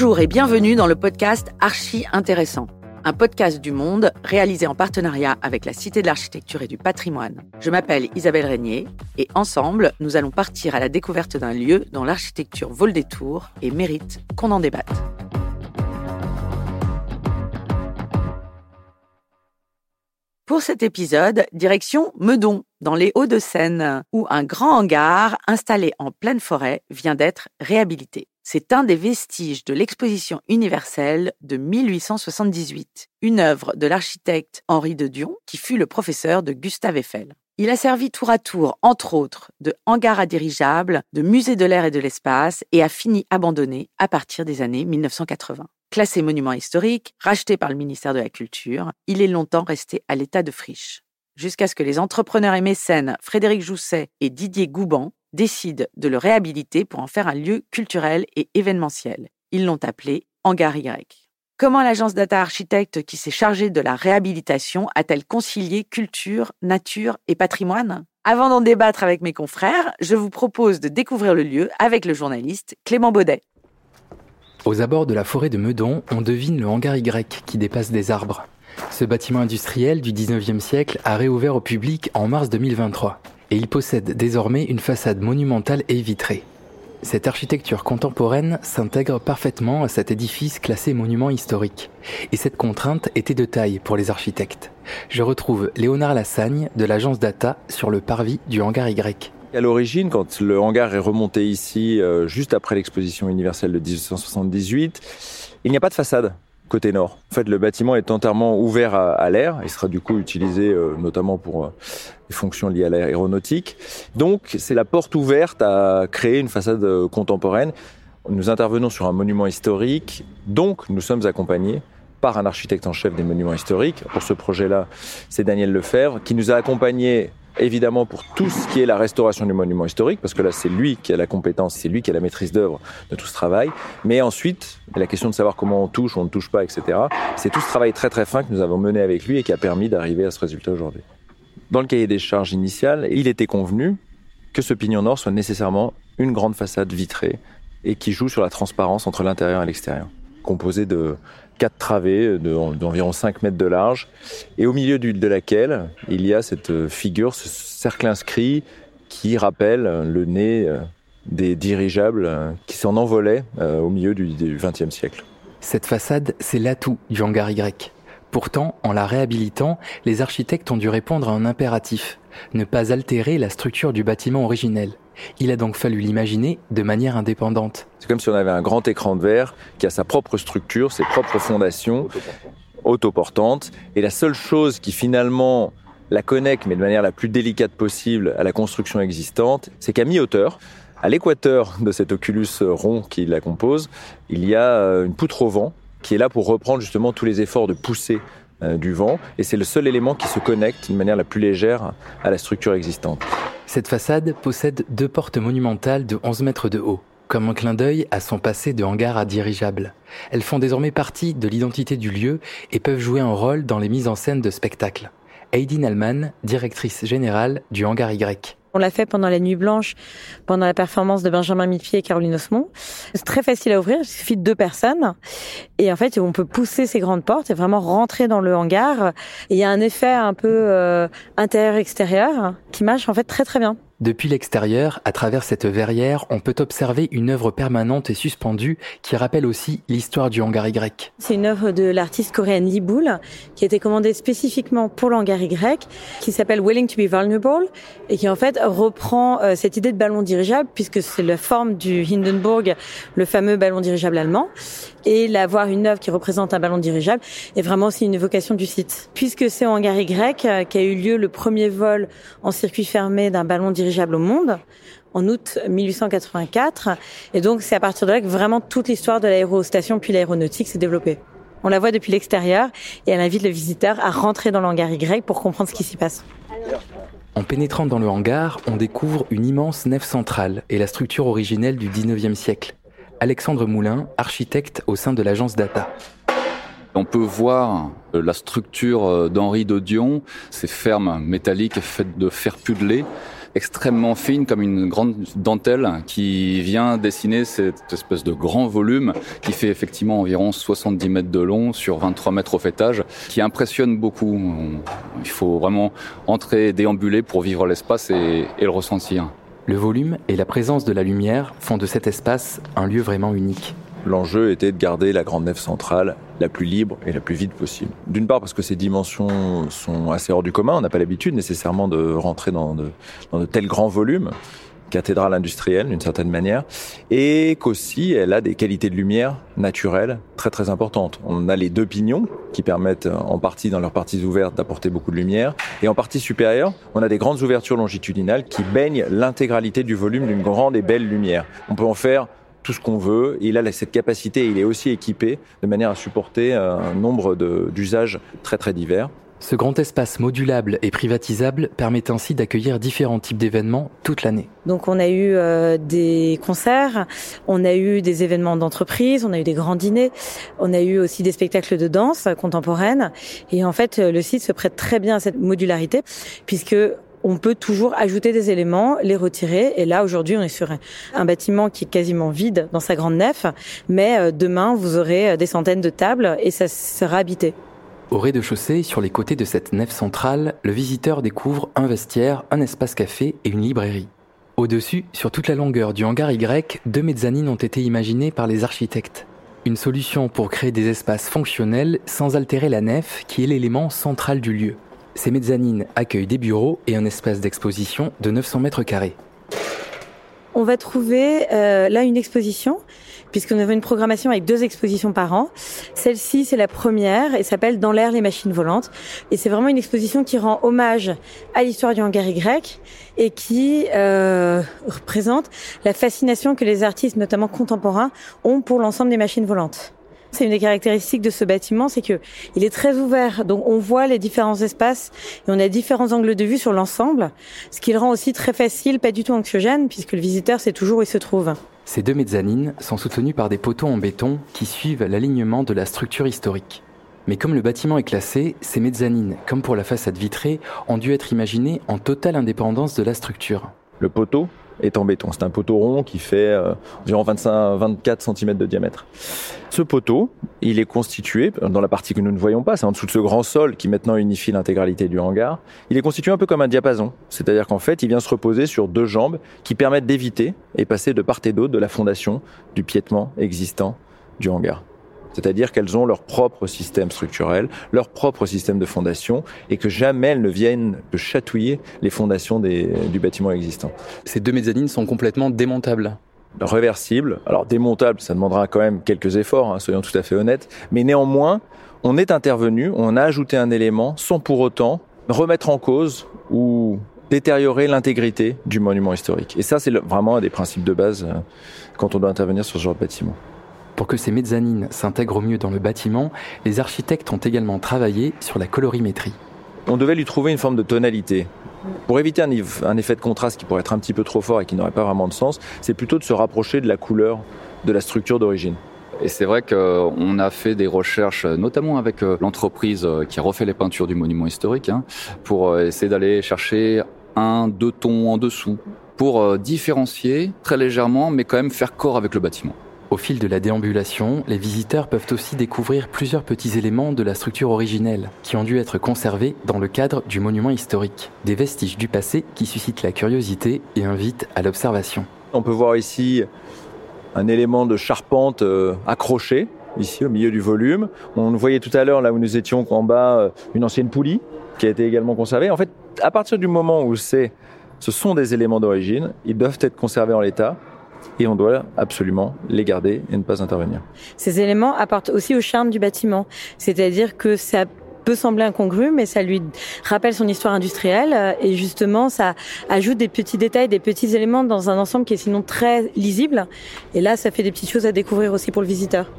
Bonjour et bienvenue dans le podcast Archi Intéressant, un podcast du Monde réalisé en partenariat avec la Cité de l'Architecture et du Patrimoine. Je m'appelle Isabelle Régnier et ensemble, nous allons partir à la découverte d'un lieu dont l'architecture vole des tours et mérite qu'on en débatte. Pour cet épisode, direction Meudon, dans les Hauts-de-Seine, où un grand hangar installé en pleine forêt vient d'être réhabilité. C'est un des vestiges de l'exposition universelle de 1878, une œuvre de l'architecte Henri de Dion, qui fut le professeur de Gustave Eiffel. Il a servi tour à tour, entre autres, de hangar à dirigeables, de musée de l'air et de l'espace, et a fini abandonné à partir des années 1980. Classé monument historique, racheté par le ministère de la Culture, il est longtemps resté à l'état de friche. Jusqu'à ce que les entrepreneurs et mécènes Frédéric Jousset et Didier Gouban décident de le réhabiliter pour en faire un lieu culturel et événementiel. Ils l'ont appelé Hangar Y. Comment l'agence Data Architecte qui s'est chargée de la réhabilitation a-t-elle concilié culture, nature et patrimoine? Avant d'en débattre avec mes confrères, je vous propose de découvrir le lieu avec le journaliste Clément Baudet. Aux abords de la forêt de Meudon, on devine le hangar Y qui dépasse des arbres. Ce bâtiment industriel du 19e siècle a réouvert au public en mars 2023 et il possède désormais une façade monumentale et vitrée. Cette architecture contemporaine s'intègre parfaitement à cet édifice classé monument historique. Et cette contrainte était de taille pour les architectes. Je retrouve Léonard Lassagne de l'agence Data sur le parvis du hangar Y. À l'origine, quand le hangar est remonté ici, euh, juste après l'exposition universelle de 1878, il n'y a pas de façade côté nord. En fait, le bâtiment est entièrement ouvert à, l'air et sera du coup utilisé euh, notamment pour euh, des fonctions liées à l'aéronautique. Donc, c'est la porte ouverte à créer une façade contemporaine. Nous intervenons sur un monument historique, donc nous sommes accompagnés par un architecte en chef des monuments historiques. Pour ce projet-là, c'est Daniel Lefebvre, qui nous a accompagnés évidemment pour tout ce qui est la restauration du monument historique, parce que là c'est lui qui a la compétence, c'est lui qui a la maîtrise d'œuvre de tout ce travail. Mais ensuite, la question de savoir comment on touche, ou on ne touche pas, etc. C'est tout ce travail très très fin que nous avons mené avec lui et qui a permis d'arriver à ce résultat aujourd'hui. Dans le cahier des charges initial, il était convenu que ce pignon nord soit nécessairement une grande façade vitrée et qui joue sur la transparence entre l'intérieur et l'extérieur, composée de quatre travées d'environ 5 mètres de large, et au milieu de laquelle il y a cette figure, ce cercle inscrit qui rappelle le nez euh, des dirigeables euh, qui s'en envolaient euh, au milieu du XXe siècle. Cette façade, c'est l'atout du hangar Y. Pourtant, en la réhabilitant, les architectes ont dû répondre à un impératif, ne pas altérer la structure du bâtiment originel. Il a donc fallu l'imaginer de manière indépendante. C'est comme si on avait un grand écran de verre qui a sa propre structure, ses propres fondations, autoportantes. Et la seule chose qui finalement la connecte, mais de manière la plus délicate possible, à la construction existante, c'est qu'à mi-hauteur, à l'équateur de cet oculus rond qui la compose, il y a euh, une poutre au vent qui est là pour reprendre justement tous les efforts de poussée du vent. Et c'est le seul élément qui se connecte de manière la plus légère à la structure existante. Cette façade possède deux portes monumentales de 11 mètres de haut, comme un clin d'œil à son passé de hangar à dirigeable. Elles font désormais partie de l'identité du lieu et peuvent jouer un rôle dans les mises en scène de spectacles. Heidi Alman, directrice générale du hangar Y. On l'a fait pendant la nuit blanche, pendant la performance de Benjamin Millepied et Caroline Osmond. C'est très facile à ouvrir, il suffit de deux personnes. Et en fait, on peut pousser ces grandes portes et vraiment rentrer dans le hangar. Et il y a un effet un peu euh, intérieur-extérieur qui marche en fait très très bien. Depuis l'extérieur, à travers cette verrière, on peut observer une œuvre permanente et suspendue qui rappelle aussi l'histoire du hangar Y. C'est une œuvre de l'artiste coréenne Lee Bool qui a été commandée spécifiquement pour le hangar Y, qui s'appelle Willing to be Vulnerable et qui en fait reprend euh, cette idée de ballon dirigeable puisque c'est la forme du Hindenburg, le fameux ballon dirigeable allemand. Et l'avoir une œuvre qui représente un ballon dirigeable est vraiment aussi une évocation du site. Puisque c'est au hangar Y euh, qu'a eu lieu le premier vol en circuit fermé d'un ballon dirigeable au monde en août 1884. Et donc, c'est à partir de là que vraiment toute l'histoire de l'aérostation puis l'aéronautique s'est développée. On la voit depuis l'extérieur et elle invite le visiteur à rentrer dans le hangar Y pour comprendre ce qui s'y passe. En pénétrant dans le hangar, on découvre une immense nef centrale et la structure originelle du 19e siècle. Alexandre Moulin, architecte au sein de l'agence Data. On peut voir la structure d'Henri de Dion, ces fermes métalliques faites de fer pudelé, extrêmement fine comme une grande dentelle qui vient dessiner cette espèce de grand volume qui fait effectivement environ 70 mètres de long sur 23 mètres au fêtage, qui impressionne beaucoup. Il faut vraiment entrer, déambuler pour vivre l'espace et, et le ressentir. Le volume et la présence de la lumière font de cet espace un lieu vraiment unique. L'enjeu était de garder la grande nef centrale la plus libre et la plus vide possible. D'une part parce que ses dimensions sont assez hors du commun, on n'a pas l'habitude nécessairement de rentrer dans de, dans de tels grands volumes cathédrale industrielle d'une certaine manière, et qu'aussi elle a des qualités de lumière naturelles très très importantes. On a les deux pignons qui permettent en partie dans leurs parties ouvertes d'apporter beaucoup de lumière, et en partie supérieure, on a des grandes ouvertures longitudinales qui baignent l'intégralité du volume d'une grande et belle lumière. On peut en faire tout ce qu'on veut. Il a cette capacité, il est aussi équipé de manière à supporter un nombre d'usages très très divers. Ce grand espace modulable et privatisable permet ainsi d'accueillir différents types d'événements toute l'année. Donc on a eu euh, des concerts, on a eu des événements d'entreprise, on a eu des grands dîners, on a eu aussi des spectacles de danse contemporaine. Et en fait, le site se prête très bien à cette modularité puisque on peut toujours ajouter des éléments, les retirer. Et là, aujourd'hui, on est sur un, bâtiment qui est quasiment vide dans sa grande nef. Mais euh, demain, vous aurez euh, des centaines de tables et ça sera habité. Au rez-de-chaussée, sur les côtés de cette nef centrale, le visiteur découvre un vestiaire, un espace café et une librairie. Au-dessus, sur toute la longueur du hangar Y, deux mezzanines ont été imaginées par les architectes. Une solution pour créer des espaces fonctionnels sans altérer la nef qui est l'élément central du lieu. Ces mezzanines accueillent des bureaux et un espace d'exposition de 900 mètres carrés. On va trouver euh, là une exposition puisqu'on avait une programmation avec deux expositions par an. Celle-ci, c'est la première et s'appelle Dans l'air les machines volantes. Et c'est vraiment une exposition qui rend hommage à l'histoire du hangar Y et qui euh, représente la fascination que les artistes, notamment contemporains, ont pour l'ensemble des machines volantes. C'est une des caractéristiques de ce bâtiment, c'est que il est très ouvert, donc on voit les différents espaces et on a différents angles de vue sur l'ensemble, ce qui le rend aussi très facile, pas du tout anxiogène, puisque le visiteur sait toujours où il se trouve. Ces deux mezzanines sont soutenues par des poteaux en béton qui suivent l'alignement de la structure historique. Mais comme le bâtiment est classé, ces mezzanines, comme pour la façade vitrée, ont dû être imaginées en totale indépendance de la structure. Le poteau est en béton. C'est un poteau rond qui fait euh, environ 25, 24 cm de diamètre. Ce poteau, il est constitué, dans la partie que nous ne voyons pas, c'est en dessous de ce grand sol qui maintenant unifie l'intégralité du hangar, il est constitué un peu comme un diapason. C'est-à-dire qu'en fait, il vient se reposer sur deux jambes qui permettent d'éviter et passer de part et d'autre de la fondation du piétement existant du hangar. C'est-à-dire qu'elles ont leur propre système structurel, leur propre système de fondation, et que jamais elles ne viennent de chatouiller les fondations du bâtiment existant. Ces deux mezzanines sont complètement démontables Réversibles. Alors démontables, ça demandera quand même quelques efforts, hein, soyons tout à fait honnêtes. Mais néanmoins, on est intervenu, on a ajouté un élément sans pour autant remettre en cause ou détériorer l'intégrité du monument historique. Et ça, c'est vraiment un des principes de base euh, quand on doit intervenir sur ce genre de bâtiment. Pour que ces mezzanines s'intègrent au mieux dans le bâtiment, les architectes ont également travaillé sur la colorimétrie. On devait lui trouver une forme de tonalité. Pour éviter un, effet de contraste qui pourrait être un petit peu trop fort et qui n'aurait pas vraiment de sens, c'est plutôt de se rapprocher de la couleur de la structure d'origine. Et c'est vrai qu'on a fait des recherches, notamment avec euh, l'entreprise euh, qui a refait les peintures du monument historique, hein, pour euh, essayer d'aller chercher un, deux tons en dessous, pour différencier très légèrement, mais quand même faire corps avec le bâtiment. Au fil de la déambulation, les visiteurs peuvent aussi découvrir plusieurs petits éléments de la structure originelle qui ont dû être conservés dans le cadre du monument historique. Des vestiges du passé qui suscitent la curiosité et invitent à l'observation. On peut voir ici un élément de charpente euh, accroché ici au milieu du volume. On voyait tout à l'heure là où nous étions en bas euh, une ancienne poulie qui a été également conservée. En fait, à partir du moment où c'est ce sont des éléments d'origine, ils doivent être conservés en l'état et on doit absolument les garder et ne pas intervenir. Ces éléments apportent aussi au charme du bâtiment, c'est-à-dire que ça peut sembler incongru, mais ça lui rappelle son histoire industrielle et justement ça ajoute des petits détails, des petits éléments dans un ensemble qui est sinon très lisible. Et là, ça fait des petites choses à découvrir aussi pour le visiteur.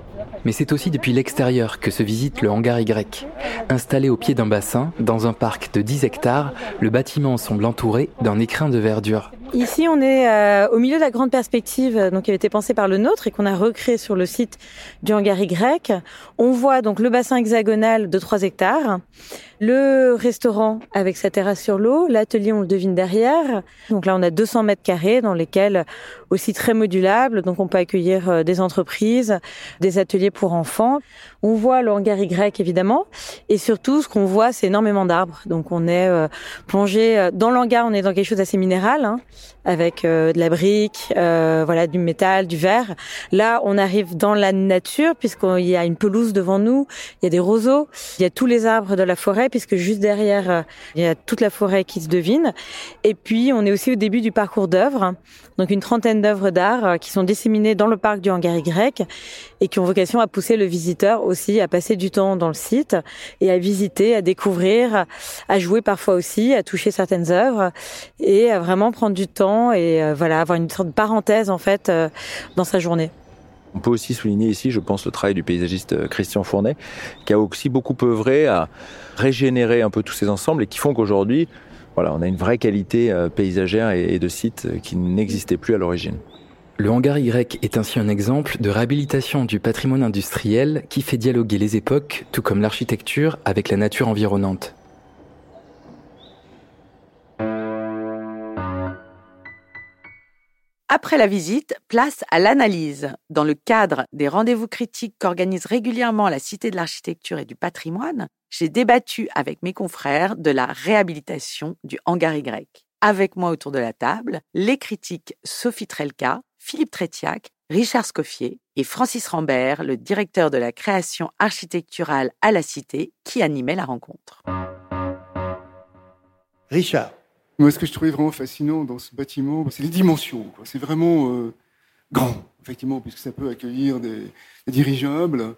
Mais c'est aussi depuis l'extérieur que se visite le hangar Y. Installé au pied d'un bassin, dans un parc de 10 hectares, le bâtiment semble entouré d'un écrin de verdure. Ici, on est euh, au milieu de la grande perspective euh, donc, qui avait été pensée par le nôtre et qu'on a recréé sur le site du hangar Y. On voit donc le bassin hexagonal de 3 hectares. Le restaurant avec sa terrasse sur l'eau, l'atelier on le devine derrière. Donc là on a 200 mètres carrés dans lesquels aussi très modulables, donc on peut accueillir euh, des entreprises, des ateliers pour enfants. On voit le hangar Y évidemment et surtout ce qu'on voit c'est énormément d'arbres. Donc on est euh, plongé euh, dans l'hangar, on est dans quelque chose d'assez minéral hein, avec de la brique, voilà du métal, du verre. Là on arrive dans la nature puisqu'il y a une pelouse devant nous, il y a des roseaux, il y a tous les arbres de la forêt puisque juste derrière, euh, il y a toute la forêt qui se devine. Et puis, on est aussi au début du parcours d'œuvres, donc une trentaine d'œuvres d'art euh, qui sont disséminées dans le parc du hangar Y et qui ont vocation à pousser le visiteur aussi à passer du temps dans le site et à visiter, à découvrir, à jouer parfois aussi, à toucher certaines œuvres et à vraiment prendre du temps et euh, voilà, avoir une sorte de parenthèse en fait dans sa journée. On peut aussi souligner ici, je pense, le travail du paysagiste euh, Christian Fournet, qui a aussi beaucoup œuvré à régénérer un peu tous ces ensembles et qui font qu'aujourd'hui, voilà, on a une vraie qualité euh, paysagère et de site euh, qui n'existait plus à l'origine. Le hangar Y est ainsi un exemple de réhabilitation du patrimoine industriel qui fait dialoguer les époques, tout comme l'architecture, avec la nature environnante. Après la visite, place à l'analyse. Dans le cadre des rendez-vous critiques qu'organise régulièrement la Cité de l'Architecture et du Patrimoine, j'ai débattu avec mes confrères de la réhabilitation du hangar Y. Avec moi autour de la table, les critiques Sophie Trelka, Philippe Trétiac, Richard Scoffier et Francis Rambert, le directeur de la création architecturale à la Cité, qui animait la rencontre. Richard, moi, ce que je trouvais vraiment fascinant dans ce bâtiment, c'est les dimensions. C'est vraiment euh, grand, effectivement, puisque ça peut accueillir des, dirigeables.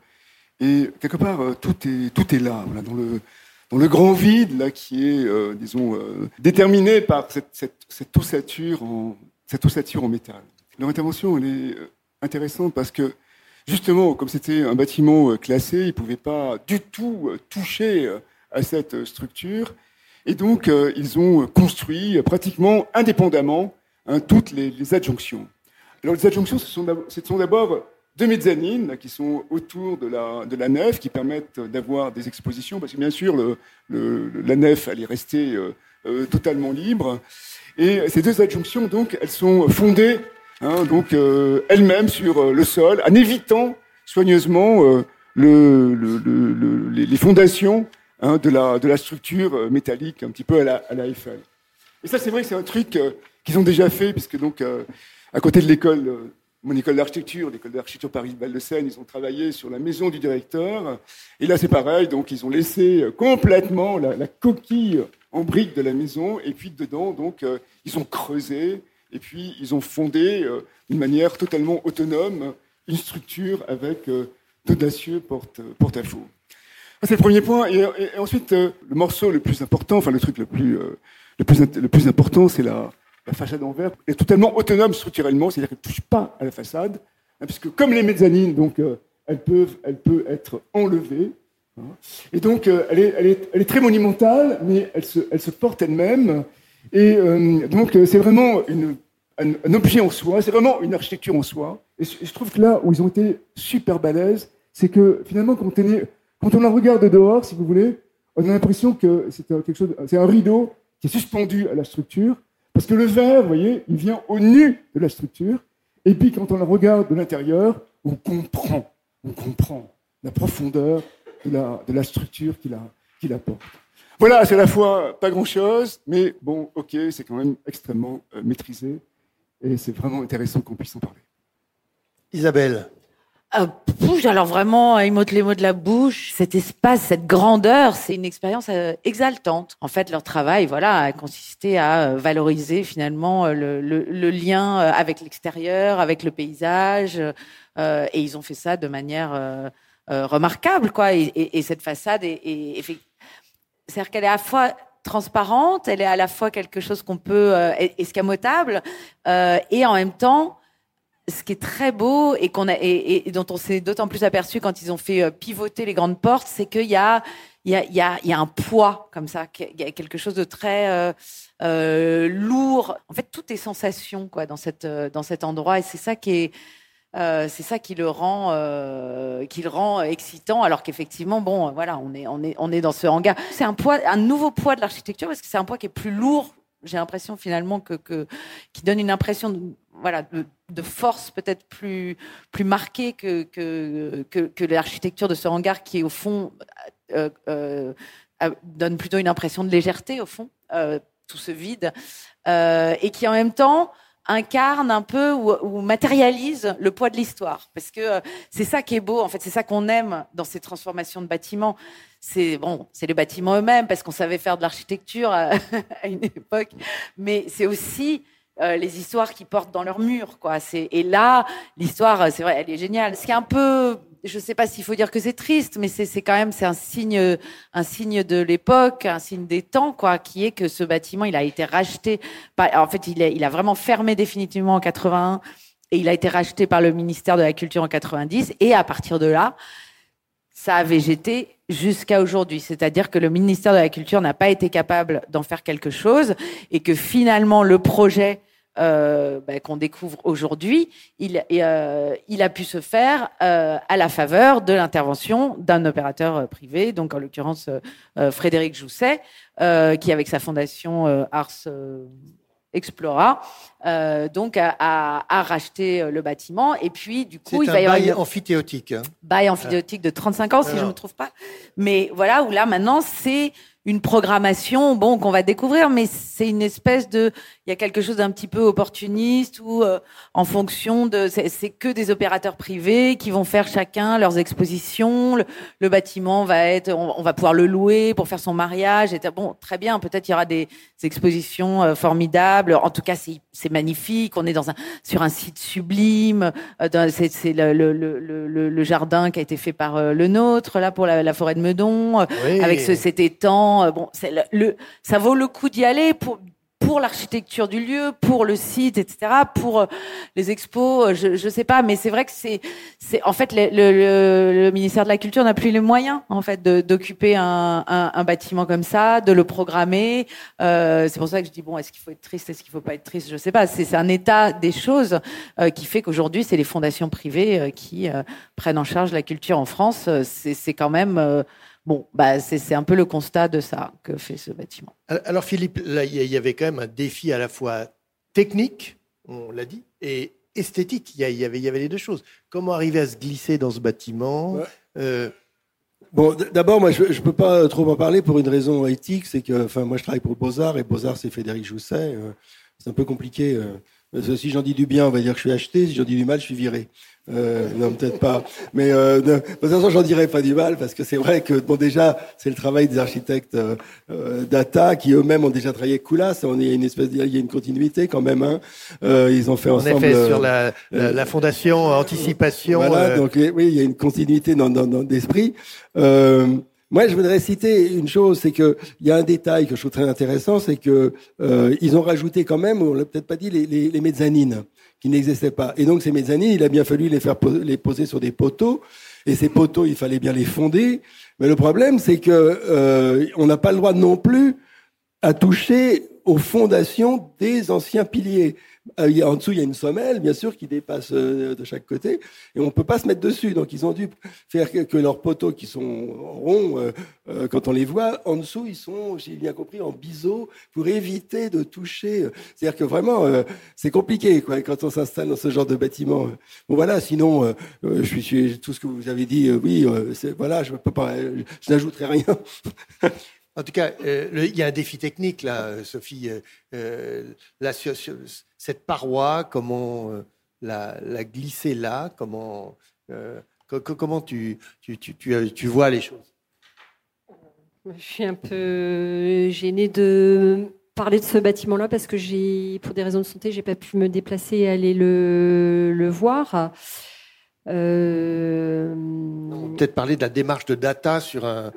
Et quelque part, euh, tout, est, tout est là, dans, le, dans le grand vide, là, qui est, euh, disons, déterminé par cette, cette, ossature en, cette ossature en métal. Leur intervention, elle est intéressante parce que, justement, comme c'était un bâtiment classé, ils ne pouvaient pas du tout toucher à cette structure. Et donc, euh, ils ont construit euh, pratiquement indépendamment hein, toutes les, adjonctions. Alors, les adjonctions, ce sont d'abord deux mezzanines qui sont autour de la, de la nef, qui permettent d'avoir des expositions, parce que bien sûr, la nef, elle est restée euh, totalement libre. Et ces deux adjonctions, donc, elles sont fondées hein, donc elles-mêmes sur le sol, en évitant soigneusement le, les fondations Hein, de, la, de la structure euh, métallique, un petit peu à la, à la Eiffel. Et ça, c'est vrai que c'est un truc euh, qu'ils ont déjà fait, puisque donc, euh, à côté de l'école, mon école d'architecture, l'école d'architecture Paris-Val de Seine, ils ont travaillé sur la maison du directeur. Et là, c'est pareil, donc ils ont laissé complètement la, la, coquille en briques de la maison, et puis dedans, donc, ils ont creusé, et puis ils ont fondé d'une manière totalement autonome une structure avec d'audacieux porte-à-faux. C'est le premier point. Et, ensuite, euh, le morceau le plus important, enfin le truc le plus, euh, le plus, le plus important, c'est la, façade en verre. Elle est totalement autonome structurellement, c'est-à-dire qu'elle ne touche pas à la façade, hein, puisque comme les mezzanines, donc, euh, elles, elles peuvent être enlevées. Hein. Et donc, elle, est, elle, est, elle, est, très monumentale, mais elle se, elle se porte elle-même. Et donc, c'est vraiment une, un, objet en soi, c'est vraiment une architecture en soi. Et je, trouve que là où ils ont été super balèzes, c'est que finalement, quand on la regarde dehors, si vous voulez, on a l'impression que c'est quelque chose, c'est un rideau qui est suspendu à la structure, parce que le verre, vous voyez, il vient au nu de la structure, et puis quand on la regarde de l'intérieur, on comprend, on comprend la profondeur de la, de la structure qu'il a, apporte. Voilà, c'est à la fois pas grand-chose, mais bon, ok, c'est quand même extrêmement euh, maîtrisé, et c'est vraiment intéressant qu'on puisse en parler. Isabelle, euh, alors vraiment, il m'ôte les mots de la bouche. Cet espace, cette grandeur, c'est une expérience euh, exaltante. En fait, leur travail, voilà, a consisté à euh, valoriser finalement euh, le, le, le lien avec l'extérieur, avec le paysage, et ils ont fait ça de manière remarquable, quoi. Et, et, et, cette façade est, est, est c'est-à-dire qu'elle est à la fois transparente, elle est à la fois quelque chose qu'on peut escamotable, et en même temps ce qui est très beau et qu'on a et, dont on s'est d'autant plus aperçu quand ils ont fait euh, pivoter les grandes portes, c'est qu'il y a il y a, y, a, y a un poids comme ça, il y a quelque chose de très euh, euh, lourd. En fait, tout est sensation quoi dans cette dans cet endroit et c'est ça qui est Euh, c'est ça qui le rend, euh, qui le rend excitant, alors qu'effectivement, bon, voilà, on est, on est, on est dans ce hangar. C'est un poids, un nouveau poids de l'architecture parce que c'est un poids qui est plus lourd. J'ai l'impression finalement que, que, qui donne une impression, de, voilà, de, de force peut-être plus, plus marquée que, que, que, que l'architecture de ce hangar qui au fond euh, euh, donne plutôt une impression de légèreté au fond, euh, tout ce vide, et qui en même temps incarne un peu ou, ou matérialise le poids de l'histoire. Parce que euh, c'est ça qui est beau en fait. C'est ça qu'on aime dans ces transformations de bâtiments. C'est bon c'est les bâtiments eux-mêmes parce qu'on savait faire de l'architecture à, à, une époque. Mais c'est aussi euh, les histoires qui portent dans leurs murs quoi et là l'histoire c'est vrai elle est géniale ce qui est un peu je sais pas s'il faut dire que c'est triste, mais c'est quand même c'est un signe, un signe de l'époque, un signe des temps, quoi, qui est que ce bâtiment, il a été racheté. Par, en fait, il, il a vraiment fermé définitivement en 81 et il a été racheté par le ministère de la Culture en 90. Et à partir de là, ça a végété jusqu'à aujourd'hui. C'est-à-dire que le ministère de la Culture n'a pas été capable d'en faire quelque chose et que finalement le projet euh, bah, qu'on découvre aujourd'hui, il, euh, il, a pu se faire euh, à la faveur de l'intervention d'un opérateur euh, privé, donc en l'occurrence euh, Frédéric Jousset, qui avec sa fondation Ars Explora, donc a, a, a, racheté le bâtiment et puis du coup il va y avoir bail amphithéotique. Hein. Bail amphithéotique de 35 ans si je ne me trouve pas, mais voilà où là maintenant c'est une programmation, bon, qu'on va découvrir, mais c'est une espèce de, il y a quelque chose d'un petit peu opportuniste ou euh, en fonction de, c'est que des opérateurs privés qui vont faire chacun leurs expositions. Le, le bâtiment va être, on, on, va pouvoir le louer pour faire son mariage. Et bon, très bien. Peut-être il y aura des, des expositions euh, formidables. En tout cas, c'est magnifique. On est dans un, sur un site sublime. Euh, c'est le, le, le, le, jardin qui a été fait par euh, le nôtre là pour la, la forêt de Meudon, euh, oui. avec ce, cet étang euh, bon, c'est le, le, ça vaut le coup d'y aller pour pour l'architecture du lieu, pour le site, etc., pour euh, les expos, euh, je, je sais pas, mais c'est vrai que c'est, c'est en fait le, le, le, ministère de la Culture n'a plus les moyens en fait d'occuper un, un, un, bâtiment comme ça, de le programmer. Euh, c'est pour ça que je dis bon, est-ce qu'il faut être triste, est-ce qu'il faut pas être triste, je sais pas. C'est, c'est un état des choses euh, qui fait qu'aujourd'hui c'est les fondations privées euh, qui prennent en charge la culture en France. C'est, c'est quand même Bon, bah, c'est un peu le constat de ça que fait ce bâtiment. Alors Philippe, là, il y avait quand même un défi à la fois technique, on l'a dit, et esthétique. Il y, avait, il y avait les deux choses. Comment arriver à se glisser dans ce bâtiment? Ouais. euh... Bon, d'abord, moi, je ne peux pas trop en parler pour une raison éthique. C'est que, enfin, moi, je travaille pour Beaux-Arts et Beaux-Arts, c'est Frédéric Jousset. Euh, c'est un peu compliqué. Euh, si j'en dis du bien, on va dire que je suis acheté. Si j'en dis du mal, je suis viré. Euh, non, peut-être pas. Mais euh, de, de toute façon, j'en dirais pas du mal parce que c'est vrai que bon, déjà, c'est le travail des architectes euh, euh data qui eux-mêmes ont déjà travaillé avec Koulas. On est une espèce, il y a une continuité quand même. Hein. Euh, ils ont fait en ensemble. effet, sur la, la, la fondation anticipation. Voilà. Donc oui, il y a une continuité dans, dans, dans d'esprit. Moi, je voudrais citer une chose, c'est que il y a un détail que je trouve très intéressant, c'est que euh, ils ont rajouté quand même, on l'a peut-être pas dit, les, les, les mezzanines qui n'existaient pas. Et donc ces mezzanines, il a bien fallu les faire les poser sur des poteaux. Et ces poteaux, il fallait bien les fonder. Mais le problème, c'est que euh, on n'a pas le droit non plus à toucher aux fondations des anciens piliers. Euh, en dessous, il y a une semelle, bien sûr, qui dépasse euh, de chaque côté, et on peut pas se mettre dessus. Donc, ils ont dû faire que, leurs poteaux, qui sont ronds, euh, quand on les voit, en dessous, ils sont, j'ai bien compris, en biseau, pour éviter de toucher. C'est-à-dire que vraiment, c'est compliqué, quoi, quand on s'installe dans ce genre de bâtiment. Bon, voilà. Sinon, je suis tout ce que vous avez dit. oui, voilà, je je, je n'ajouterai rien. En tout cas, il y a un défi technique là, Sophie. Euh, cette paroi, comment euh, la, la, glisser là Comment, euh, comment tu, tu, tu, tu, vois les choses? Je suis un peu gênée de parler de ce bâtiment-là parce que j'ai, pour des raisons de santé, j'ai pas pu me déplacer et aller le, le voir. Euh... Peut-être parler de la démarche de data sur un, euh,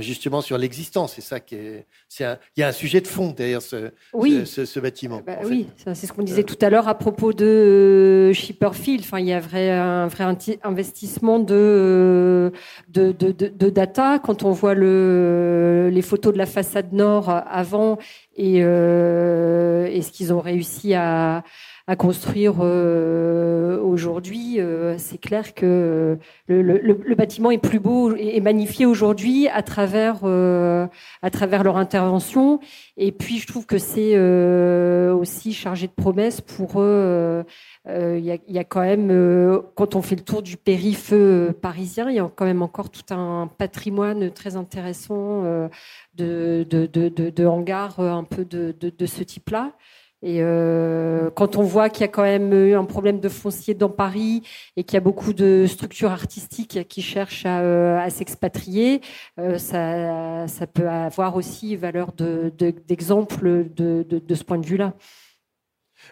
justement sur l'existence. C'est ça qui est. Il y a un sujet de fond derrière ce, oui. ce, bâtiment. Bah oui, c'est ce qu'on disait tout à l'heure à propos de Shipperfield. Enfin, il y a vrai, un vrai investissement de, de, de, de, data. Quand on voit le, les photos de la façade nord avant et, euh, et ce qu'ils ont réussi à à construire euh, aujourd'hui, euh, c'est clair que le, le, le, bâtiment est plus beau et magnifié aujourd'hui à travers euh, à travers leur intervention. Et puis je trouve que c'est aussi chargé de promesses pour eux. Il y a, quand même, quand on fait le tour du périph' parisien, il y a quand même encore tout un patrimoine très intéressant de, de, de, de, hangars un peu de ce type-là. Et euh, quand on voit qu'il y a quand même eu un problème de foncier dans Paris et qu'il y a beaucoup de structures artistiques qui cherchent à, euh, s'expatrier, euh, ça, peut avoir aussi valeur d'exemple de, ce point de vue-là.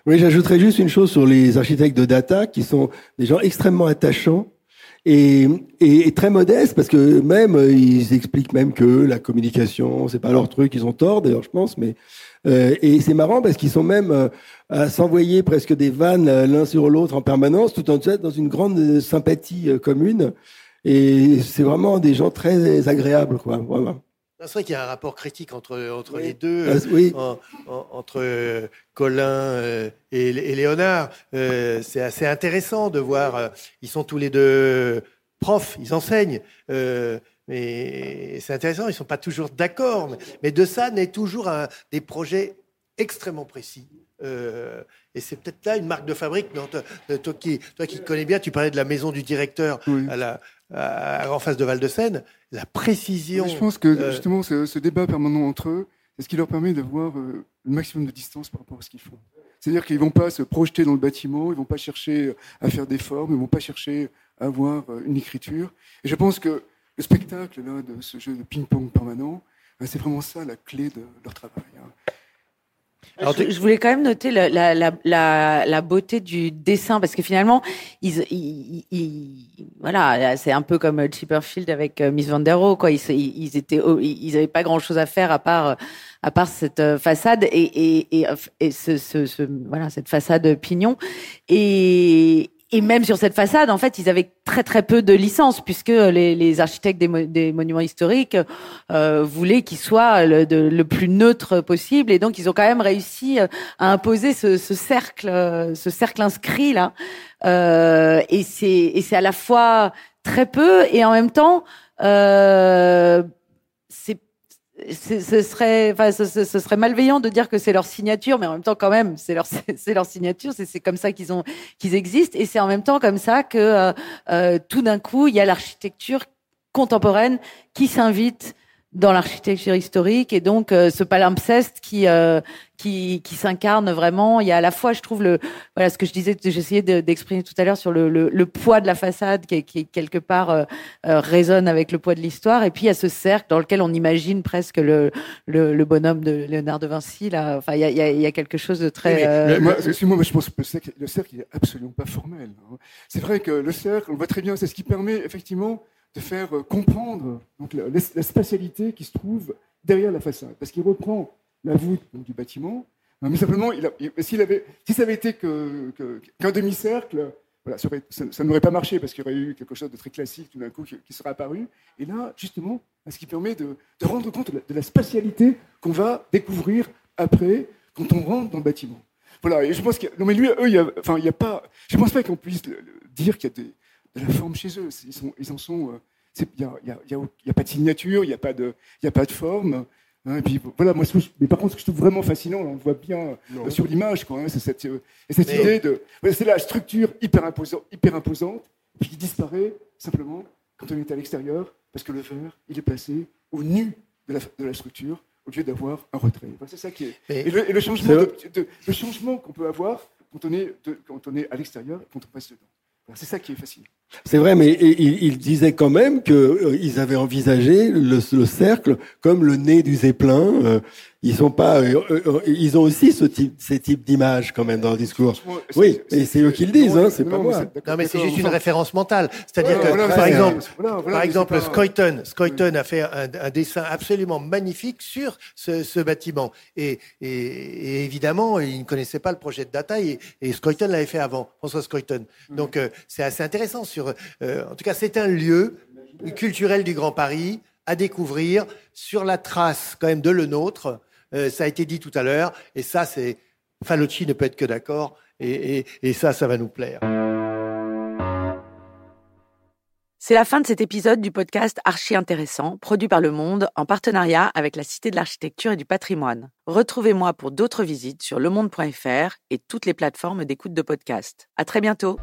Oui, j'ajouterais juste une chose sur les architectes de data, qui sont des gens extrêmement attachants et, et, très modestes, parce que même ils expliquent même que la communication, c'est pas leur truc, ils ont tort d'ailleurs, je pense, mais et c'est marrant parce qu'ils sont même euh, à s'envoyer presque des vannes euh, l'un sur l'autre en permanence, tout en dans une grande sympathie commune. Et c'est vraiment des gens très agréables, quoi. Voilà. C'est vrai qu'il y a un rapport critique entre, entre les deux, ah, oui. entre Colin et, Léonard. c'est assez intéressant de voir. ils sont tous les deux profs, ils enseignent. Mais c'est intéressant, ils ne sont pas toujours d'accord. Mais, de ça naît toujours un, des projets extrêmement précis. Euh, et c'est peut-être là une marque de fabrique. toi, qui, toi qui connais bien, tu parlais de la maison du directeur à la, en face de Val-de-Seine. La précision. je pense que euh, justement, ce, débat permanent entre eux, c'est ce qui leur permet d'avoir euh, le maximum de distance par rapport à ce qu'ils font. C'est-à-dire qu'ils ne vont pas se projeter dans le bâtiment, ils ne vont pas chercher à faire des formes, ils ne vont pas chercher à avoir une écriture. Et je pense que le spectacle là, de ce jeu de ping-pong permanent, ben, c'est vraiment ça la clé de leur travail. Hein. Alors, je, voulais quand même noter la, la, la, la, beauté du dessin parce que finalement, ils, ils, voilà, c'est un peu comme Chipperfield avec euh, Miss Van der Rohe, quoi. Ils, ils étaient, ils avaient pas grand chose à faire à part, à part cette euh, façade et, et, et, et ce, ce, ce, voilà, cette façade pignon. Et, et même sur cette façade, en fait, ils avaient très très peu de licences puisque les, les architectes des, monuments historiques euh, voulaient qu'ils soient le, le, plus neutre possible et donc ils ont quand même réussi euh, à imposer ce, ce cercle, euh, ce cercle inscrit là. Euh, et c'est à la fois très peu et en même temps euh, c'est ce serait, enfin, ce, ce, serait malveillant de dire que c'est leur signature, mais en même temps, quand même, c'est leur, c'est leur signature. C'est comme ça qu'ils ont, qu'ils existent, et c'est en même temps comme ça que euh, euh tout d'un coup, il y a l'architecture contemporaine qui s'invite dans l'architecture historique et donc euh, ce palimpseste qui euh, qui, qui s'incarne vraiment. Il y a à la fois, je trouve le voilà ce que je disais, j'essayais d'exprimer tout à l'heure sur le, le, le, poids de la façade qui, qui quelque part euh, résonne avec le poids de l'histoire. Et puis il y a ce cercle dans lequel on imagine presque le le, le bonhomme de Léonard de Vinci. Là, enfin il y a, il y a, quelque chose de très. moi, moi, je pense que le cercle, il est absolument pas formel. Hein. C'est vrai que le cercle, on voit très bien, c'est ce qui permet effectivement de faire euh, comprendre donc, la, spatialité qui se trouve derrière la façade. Parce qu'il reprend la voûte du bâtiment, mais simplement, il s'il avait, si ça avait été qu'un demi-cercle, voilà, ça, n'aurait pas marché parce qu'il y aurait eu quelque chose de très classique tout d'un coup qui, serait apparu. Et là, justement, ce qui permet de, rendre compte de la, spatialité qu'on va découvrir après quand on rentre dans le bâtiment. Voilà, et je pense que. Non, mais lui, eux, il y a, enfin, a pas. Je pense pas qu'on puisse dire qu'il y a des, de la forme chez eux. Ils, sont, ils en sont. Il euh, n'y a, y a, y a, pas de signature, il n'y a, pas de, y a pas de forme. Hein, et puis voilà, moi, mais par contre, ce que je trouve vraiment fascinant, on le voit bien euh, sur l'image, hein, c'est cette, euh, cette idée de. c'est la structure hyper, imposante, hyper imposante, puis qui disparaît simplement quand on est à l'extérieur, parce que le verre, il est placé au nu de la, de la structure, au lieu d'avoir un retrait. c'est ça qui est. Et, le, changement, le changement qu'on peut avoir quand on est, quand on est à l'extérieur et quand on passe dedans. C'est ça qui est fascinant. C'est vrai, mais il, il, disait quand même qu'ils euh, avaient envisagé le, le, cercle comme le nez du zeppelin. Euh, ils sont pas, euh, ils ont aussi ce type, ces types d'images quand même dans le discours. Oui, et c'est eux qui le disent, hein, c'est pas moi. Non, mais c'est juste une référence mentale. C'est-à-dire que, par exemple, par exemple, Scoyton, Scoyton a fait un, un, dessin absolument magnifique sur ce, ce bâtiment. Et, et, et, évidemment, il ne connaissait pas le projet de Data et, et Scoyton l'avait fait avant, François Scoyton. Donc, euh, c'est assez intéressant. Sur, en tout cas, c'est un lieu culturel du Grand Paris à découvrir sur la trace quand même de le nôtre euh, ça a été dit tout à l'heure, et ça, c'est ne peut être que d'accord, et, ça, ça va nous plaire. C'est la fin de cet épisode du podcast Archi Intéressant, produit par Le Monde en partenariat avec la Cité de l'Architecture et du Patrimoine. Retrouvez-moi pour d'autres visites sur lemonde.fr et toutes les plateformes d'écoute de podcast. À très bientôt.